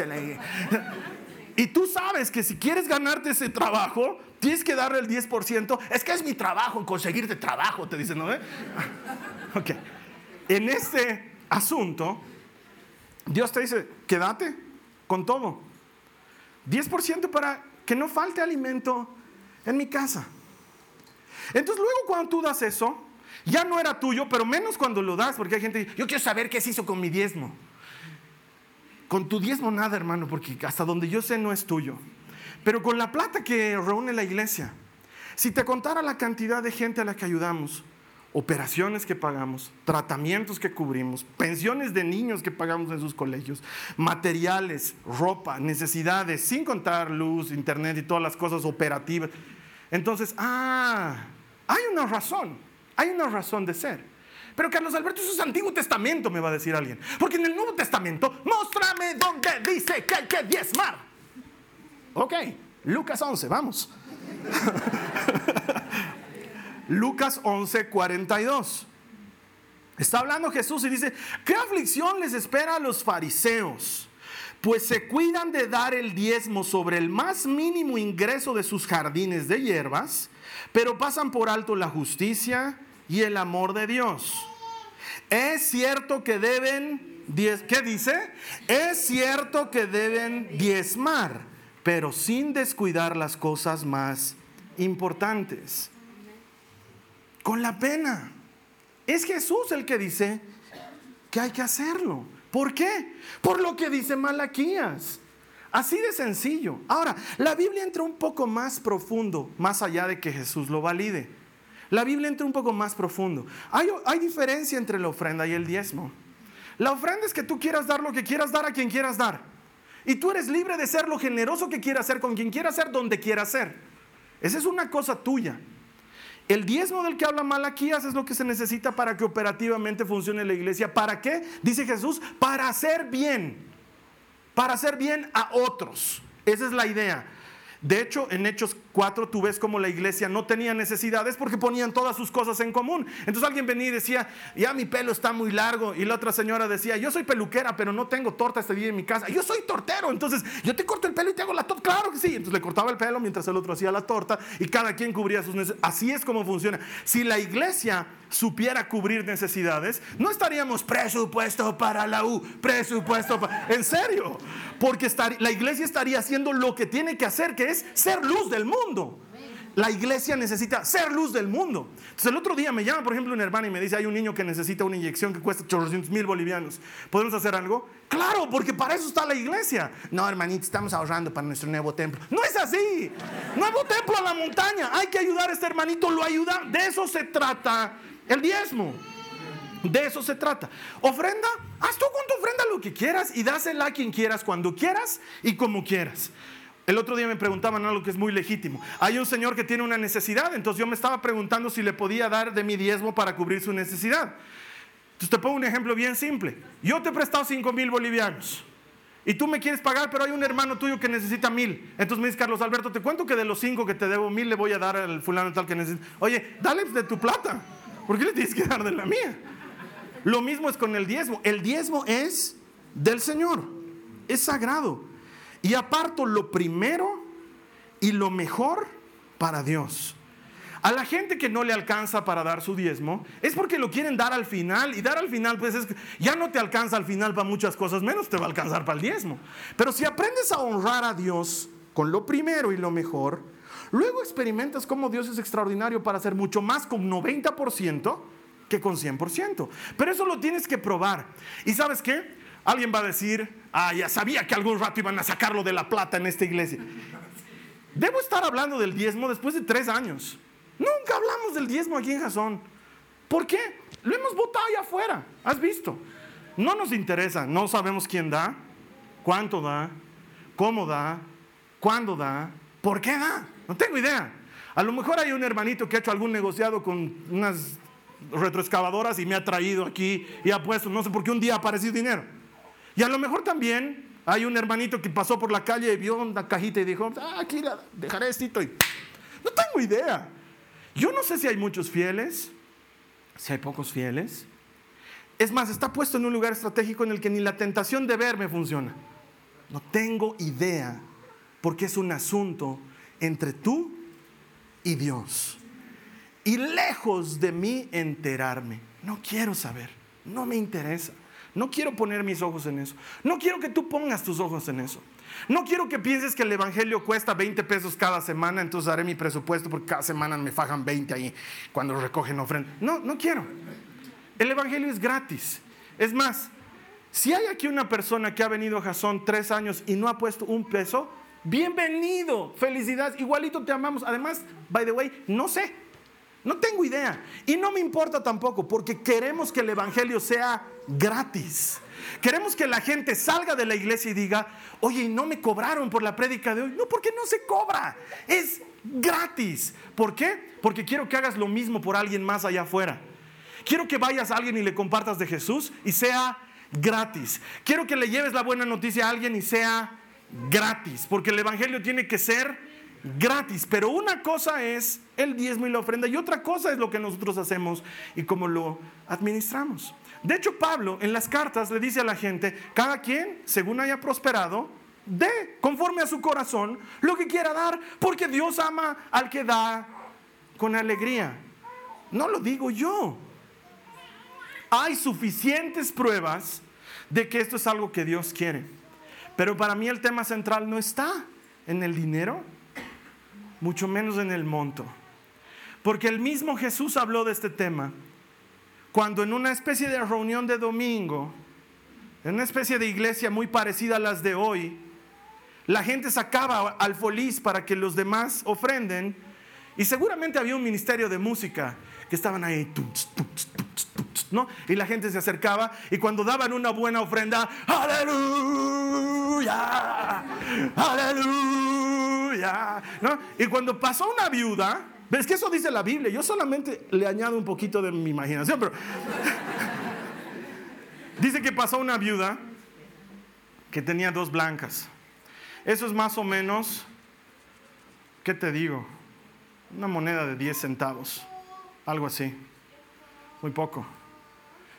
Y tú sabes que si quieres ganarte ese trabajo, tienes que darle el 10%. Es que es mi trabajo, conseguirte trabajo, te dicen, ¿no? Ok. En este asunto, Dios te dice, quédate con todo. 10% para que no falte alimento en mi casa. Entonces luego cuando tú das eso, ya no era tuyo, pero menos cuando lo das, porque hay gente, yo quiero saber qué se hizo con mi diezmo. Con tu diezmo nada, hermano, porque hasta donde yo sé no es tuyo. Pero con la plata que reúne la iglesia, si te contara la cantidad de gente a la que ayudamos, operaciones que pagamos, tratamientos que cubrimos, pensiones de niños que pagamos en sus colegios, materiales, ropa, necesidades, sin contar luz, internet y todas las cosas operativas. Entonces, ah, hay una razón, hay una razón de ser. Pero Carlos Alberto, eso es Antiguo Testamento, me va a decir alguien. Porque en el Nuevo Testamento, muéstrame dónde dice que hay que diezmar. Ok, Lucas 11, vamos. Lucas 11, 42. Está hablando Jesús y dice, ¿qué aflicción les espera a los fariseos? Pues se cuidan de dar el diezmo sobre el más mínimo ingreso de sus jardines de hierbas, pero pasan por alto la justicia y el amor de Dios. Es cierto que deben, ¿qué dice? Es cierto que deben diezmar, pero sin descuidar las cosas más importantes con la pena. Es Jesús el que dice que hay que hacerlo. ¿Por qué? Por lo que dice Malaquías. Así de sencillo. Ahora, la Biblia entra un poco más profundo, más allá de que Jesús lo valide. La Biblia entra un poco más profundo. Hay, diferencia entre la ofrenda y el diezmo. La ofrenda es que tú quieras dar lo que quieras dar a quien quieras dar. Y tú eres libre de ser lo generoso que quieras ser con quien quieras ser, donde quieras ser. Esa es una cosa tuya. El diezmo del que habla Malaquías es lo que se necesita para que operativamente funcione la iglesia. ¿Para qué? Dice Jesús, para hacer bien. Para hacer bien a otros. Esa es la idea. De hecho, en Hechos 4 tú ves como la iglesia no tenía necesidades porque ponían todas sus cosas en común. Entonces alguien venía y decía, ya mi pelo está muy largo. Y la otra señora decía, yo soy peluquera, pero no tengo torta este día en mi casa. Yo soy tortero, entonces yo te corto el pelo y te hago la torta. Claro que sí. Entonces le cortaba el pelo mientras el otro hacía la torta y cada quien cubría sus necesidades. Así es como funciona. Si la iglesia supiera cubrir necesidades, no estaríamos presupuesto para la U, presupuesto para... En serio, porque la iglesia estaría haciendo lo que tiene que hacer, que es ser luz del mundo. La iglesia necesita ser luz del mundo. Entonces el otro día me llama, por ejemplo, una hermana y me dice, hay un niño que necesita una inyección que cuesta 800 mil bolivianos. ¿Podemos hacer algo? Claro, porque para eso está la iglesia. No, hermanita, estamos ahorrando para nuestro nuevo templo. No es así. Nuevo templo a la montaña. Hay que ayudar a este hermanito, lo ayuda. De eso se trata el diezmo. De eso se trata. Ofrenda, haz tú con tu ofrenda lo que quieras y dásela a quien quieras, cuando quieras y como quieras. El otro día me preguntaban algo que es muy legítimo. Hay un señor que tiene una necesidad, entonces yo me estaba preguntando si le podía dar de mi diezmo para cubrir su necesidad. Entonces te pongo un ejemplo bien simple. Yo te he prestado 5 mil bolivianos y tú me quieres pagar, pero hay un hermano tuyo que necesita mil. Entonces me dice Carlos Alberto, te cuento que de los 5 que te debo, mil le voy a dar al fulano tal que necesita. Oye, dale de tu plata. ¿Por qué le tienes que dar de la mía? Lo mismo es con el diezmo. El diezmo es del Señor. Es sagrado y aparto lo primero y lo mejor para Dios. A la gente que no le alcanza para dar su diezmo es porque lo quieren dar al final y dar al final pues es ya no te alcanza al final para muchas cosas, menos te va a alcanzar para el diezmo. Pero si aprendes a honrar a Dios con lo primero y lo mejor, luego experimentas cómo Dios es extraordinario para hacer mucho más con 90% que con 100%. Pero eso lo tienes que probar. ¿Y sabes qué? Alguien va a decir, ah, ya sabía que algún rato iban a sacarlo de la plata en esta iglesia. Debo estar hablando del diezmo después de tres años. Nunca hablamos del diezmo aquí en Jasón. ¿Por qué? Lo hemos votado allá afuera. ¿Has visto? No nos interesa. No sabemos quién da, cuánto da, cómo da, cuándo da, por qué da. No tengo idea. A lo mejor hay un hermanito que ha hecho algún negociado con unas retroexcavadoras y me ha traído aquí y ha puesto, no sé por qué un día ha aparecido dinero. Y a lo mejor también hay un hermanito que pasó por la calle y vio una cajita y dijo, ah, aquí la dejaré esto. Y... No tengo idea. Yo no sé si hay muchos fieles, si hay pocos fieles. Es más, está puesto en un lugar estratégico en el que ni la tentación de verme funciona. No tengo idea, porque es un asunto entre tú y Dios. Y lejos de mí enterarme. No quiero saber, no me interesa. No quiero poner mis ojos en eso. No quiero que tú pongas tus ojos en eso. No quiero que pienses que el Evangelio cuesta 20 pesos cada semana, entonces haré mi presupuesto porque cada semana me fajan 20 ahí cuando recogen ofrenda. No, no quiero. El Evangelio es gratis. Es más, si hay aquí una persona que ha venido a Jasón tres años y no ha puesto un peso, bienvenido, felicidades, igualito te amamos. Además, by the way, no sé, No tengo idea. Y no me importa tampoco, porque queremos que el Evangelio sea gratis. Queremos que la gente salga de la iglesia y diga, oye, no me cobraron por la prédica de hoy. No, porque no se cobra. Es gratis. ¿Por qué? Porque quiero que hagas lo mismo por alguien más allá afuera. Quiero que vayas a alguien y le compartas de Jesús y sea gratis. Quiero que le lleves la buena noticia a alguien y sea gratis. Porque el Evangelio tiene que ser gratis. Pero una cosa es el diezmo y la ofrenda y otra cosa es lo que nosotros hacemos y cómo lo administramos. De hecho, Pablo en las cartas le dice a la gente, cada quien, según haya prosperado, dé conforme a su corazón lo que quiera dar, porque Dios ama al que da con alegría. No lo digo yo. Hay suficientes pruebas de que esto es algo que Dios quiere. Pero para mí el tema central no está en el dinero, mucho menos en el monto. Porque el mismo Jesús habló de este tema cuando en una especie de reunión de domingo, en una especie de iglesia muy parecida a las de hoy, la gente sacaba al feliz para que los demás ofrenden y seguramente había un ministerio de música que estaban ahí, ¿no? Y la gente se acercaba y cuando daban una buena ofrenda, aleluya, aleluya, Y cuando pasó una viuda, ves que eso dice la Biblia, yo solamente le añado un poquito de mi imaginación, pero dice que pasó una viuda que tenía dos blancas. Eso es más o menos, ¿qué te digo? Una moneda de 10 centavos, algo así, muy poco.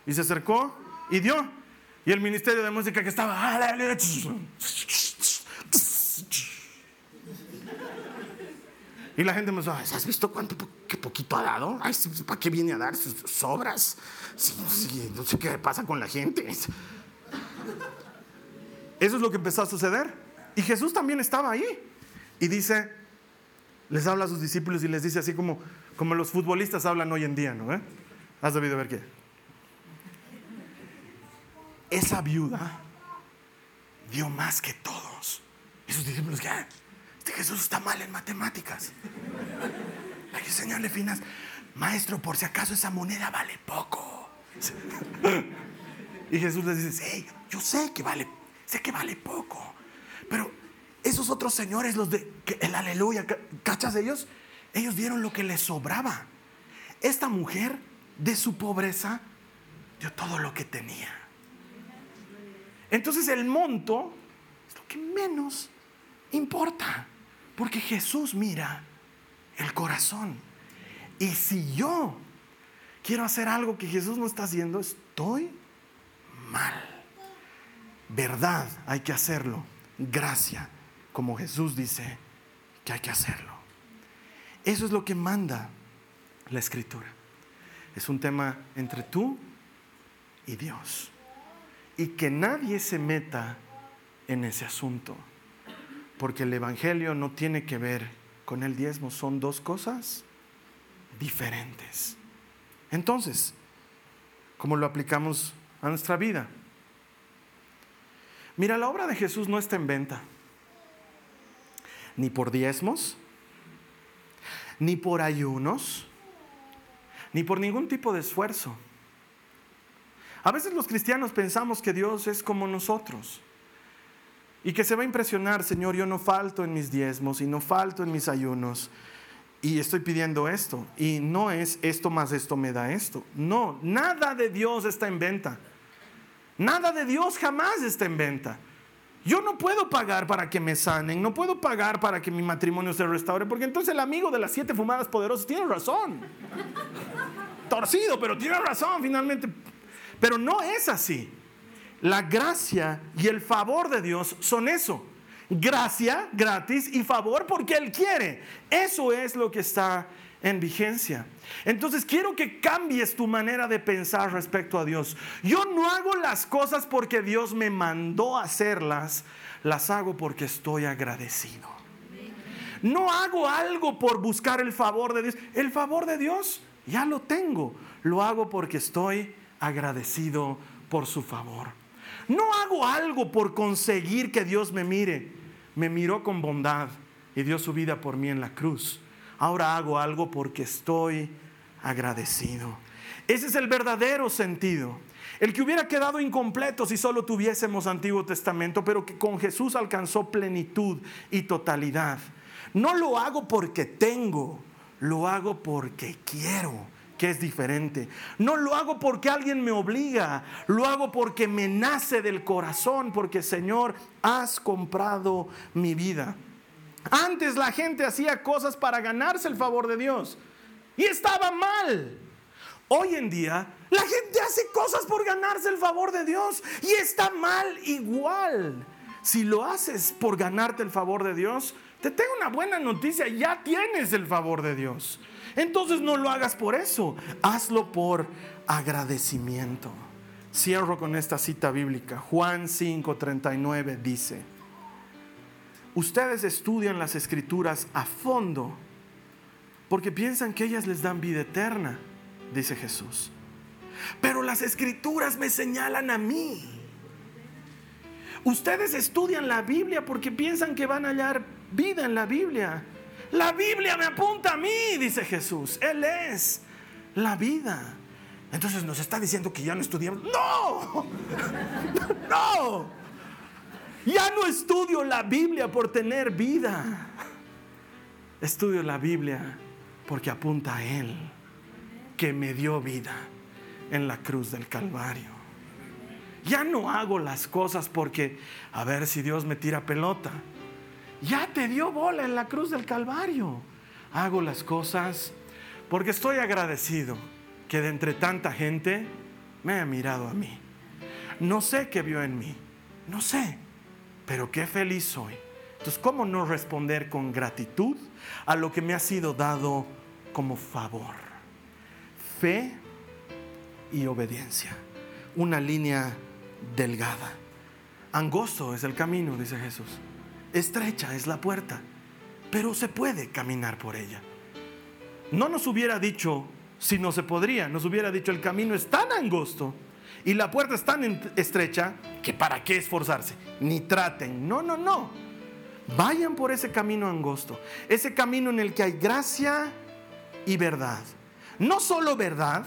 Y se acercó y dio. Y el ministerio de música que estaba, y la gente me dijo, ¿has visto cuánto qué poquito ha dado? ¿Para qué viene a dar sus sobras? no sé qué pasa con la gente. Eso es lo que empezó a suceder. Y Jesús también estaba ahí. Y dice, les habla a sus discípulos y les dice así como, como los futbolistas hablan hoy en día, ¿no? ¿Eh? ¿Has debido ver qué? Esa viuda dio más que todos. Y sus discípulos, ¿qué? Este Jesús está mal en matemáticas. Hay que enseñarle finas. Maestro, por si acaso esa moneda vale poco. Y Jesús les dice, sí, yo sé que vale, sé que vale poco. Pero esos otros señores, los de el aleluya, ¿cachas ellos? Ellos dieron lo que les sobraba. Esta mujer, de su pobreza, dio todo lo que tenía. Entonces el monto es lo que menos importa, porque Jesús mira el corazón. Y si yo quiero hacer algo que Jesús no está haciendo, estoy mal. Verdad, hay que hacerlo. Gracia, como Jesús dice que hay que hacerlo. Eso es lo que manda la escritura. Es un tema entre tú y Dios y que nadie se meta en ese asunto, porque el Evangelio no tiene que ver con el diezmo, son dos cosas diferentes. Entonces, ¿cómo lo aplicamos a nuestra vida? Mira, la obra de Jesús no está en venta, ni por diezmos, ni por ayunos, ni por ningún tipo de esfuerzo. A veces los cristianos pensamos que Dios es como nosotros y que se va a impresionar, Señor, yo no falto en mis diezmos y no falto en mis ayunos y estoy pidiendo esto y no es esto más esto me da esto. No, nada de Dios está en venta. Nada de Dios jamás está en venta. Yo no puedo pagar para que me sanen, no puedo pagar para que mi matrimonio se restaure, porque entonces el amigo de las siete fumadas poderosas tiene razón. Torcido, pero tiene razón, finalmente pero no es así. La gracia y el favor de Dios son eso. Gracia gratis y favor porque Él quiere. Eso es lo que está en vigencia. Entonces quiero que cambies tu manera de pensar respecto a Dios. Yo no hago las cosas porque Dios me mandó hacerlas, las hago porque estoy agradecido. No hago algo por buscar el favor de Dios. El favor de Dios ya lo tengo. Lo hago porque estoy agradecido por su favor. No hago algo por conseguir que Dios me mire. Me miró con bondad y dio su vida por mí en la cruz. Ahora hago algo porque estoy agradecido. Ese es el verdadero sentido. El que hubiera quedado incompleto si solo tuviésemos Antiguo Testamento, pero que con Jesús alcanzó plenitud y totalidad. No lo hago porque tengo, lo hago porque quiero, que es diferente. No lo hago porque alguien me obliga, lo hago porque me nace del corazón, porque Señor, has comprado mi vida. Antes la gente hacía cosas para ganarse el favor de Dios y estaba mal. Hoy en día la gente hace cosas por ganarse el favor de Dios y está mal igual. Si lo haces por ganarte el favor de Dios, te tengo una buena noticia, ya tienes el favor de Dios. Entonces no lo hagas por eso, hazlo por agradecimiento. Cierro con esta cita bíblica. Juan 5:39 dice, ustedes estudian las escrituras a fondo porque piensan que ellas les dan vida eterna dice Jesús. Pero las escrituras me señalan a mí. Ustedes estudian la Biblia porque piensan que van a hallar vida en la Biblia. La Biblia me apunta a mí, dice Jesús. Él es la vida. Entonces nos está diciendo que ya no estudiamos. No, no. Ya no estudio la Biblia por tener vida. Estudio la Biblia porque apunta a Él que me dio vida en la cruz del Calvario. Ya no hago las cosas porque a ver si Dios me tira pelota. Ya te dio bola en la cruz del Calvario. Hago las cosas porque estoy agradecido que de entre tanta gente me haya mirado a mí. No sé qué vio en mí, no sé, pero qué feliz soy. Entonces, ¿cómo no responder con gratitud a lo que me ha sido dado como favor? fe y obediencia. Una línea delgada. Angosto es el camino, dice Jesús. Estrecha es la puerta, pero se puede caminar por ella. No nos hubiera dicho, si no se podría, nos hubiera dicho el camino es tan angosto y la puerta es tan estrecha que para qué esforzarse. Ni traten. No, no, no. Vayan por ese camino angosto, ese camino en el que hay gracia y verdad no solo verdad,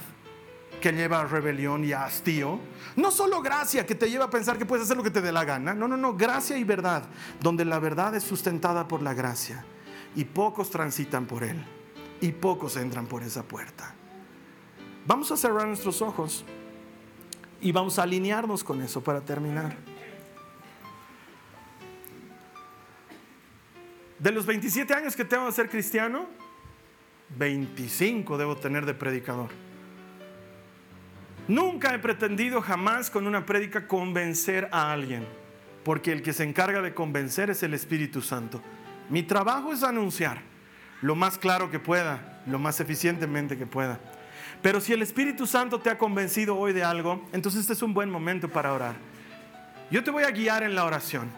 que lleva a rebelión y a hastío. No solo gracia que te lleva a pensar que puedes hacer lo que te dé la gana. No, no, no, gracia y verdad, donde la verdad es sustentada por la gracia. Y pocos transitan por él. Y pocos entran por esa puerta. Vamos a cerrar nuestros ojos y vamos a alinearnos con eso para terminar. De los 27 años que tengo de ser cristiano, 25 debo tener de predicador. Nunca he pretendido jamás con una prédica convencer a alguien, porque el que se encarga de convencer es el Espíritu Santo. Mi trabajo es anunciar lo más claro que pueda, lo más eficientemente que pueda. Pero si el Espíritu Santo te ha convencido hoy de algo, entonces este es un buen momento para orar. Yo te voy a guiar en la oración.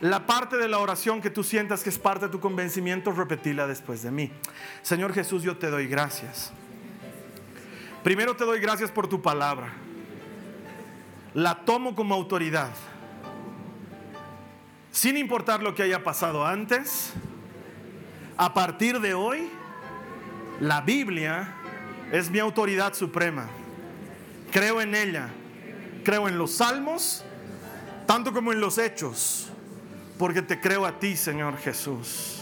La parte de la oración que tú sientas que es parte de tu convencimiento, repetila después de mí. Señor Jesús, yo te doy gracias. Primero te doy gracias por tu palabra. La tomo como autoridad. Sin importar lo que haya pasado antes, a partir de hoy, la Biblia es mi autoridad suprema. Creo en ella. Creo en los salmos, tanto como en los hechos porque te creo a ti, Señor Jesús.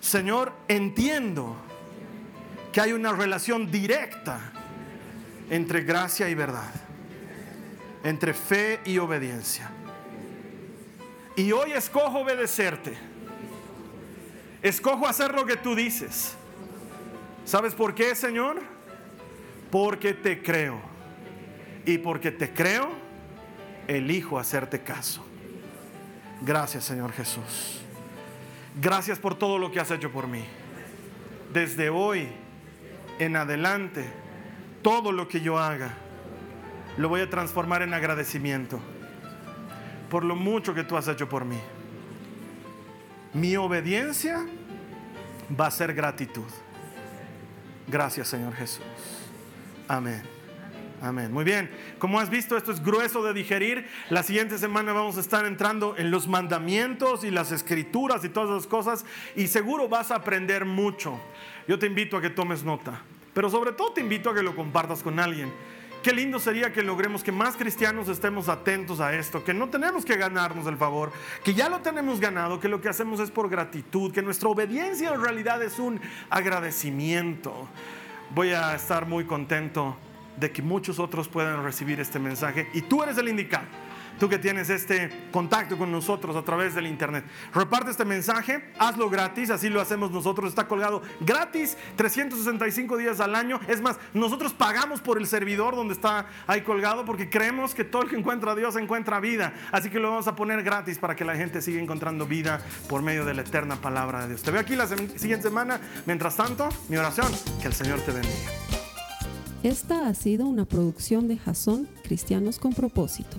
Señor, entiendo que hay una relación directa entre gracia y verdad, entre fe y obediencia. Y hoy escojo obedecerte. Escojo hacer lo que tú dices. ¿Sabes por qué, Señor? Porque te creo. Y porque te creo, elijo hacerte caso. Gracias Señor Jesús. Gracias por todo lo que has hecho por mí. Desde hoy en adelante, todo lo que yo haga, lo voy a transformar en agradecimiento por lo mucho que tú has hecho por mí. Mi obediencia va a ser gratitud. Gracias Señor Jesús. Amén. Amén. Muy bien. Como has visto, esto es grueso de digerir. La siguiente semana vamos a estar entrando en los mandamientos y las escrituras y todas esas cosas. Y seguro vas a aprender mucho. Yo te invito a que tomes nota. pero sobre todo te invito a que lo compartas con alguien. Qué lindo sería que logremos que más cristianos estemos atentos a esto, que no tenemos que ganarnos el favor, que ya lo tenemos ganado, que lo que hacemos es por gratitud, que nuestra obediencia en realidad es un agradecimiento. Voy a estar muy contento de que muchos otros puedan recibir este mensaje y tú eres el indicado tú que tienes este contacto con nosotros a través del internet. Reparte este mensaje, hazlo gratis, así lo hacemos nosotros, está colgado gratis 365 días al año. Es más, nosotros pagamos por el servidor donde está ahí colgado porque creemos que todo el que encuentra a Dios encuentra vida. Así que lo vamos a poner gratis para que la gente siga encontrando vida por medio de la eterna palabra de Dios. Te veo aquí la siguiente semana. Mientras tanto, mi oración, que el Señor te bendiga. Esta ha sido una producción de Jason Cristianos con propósito.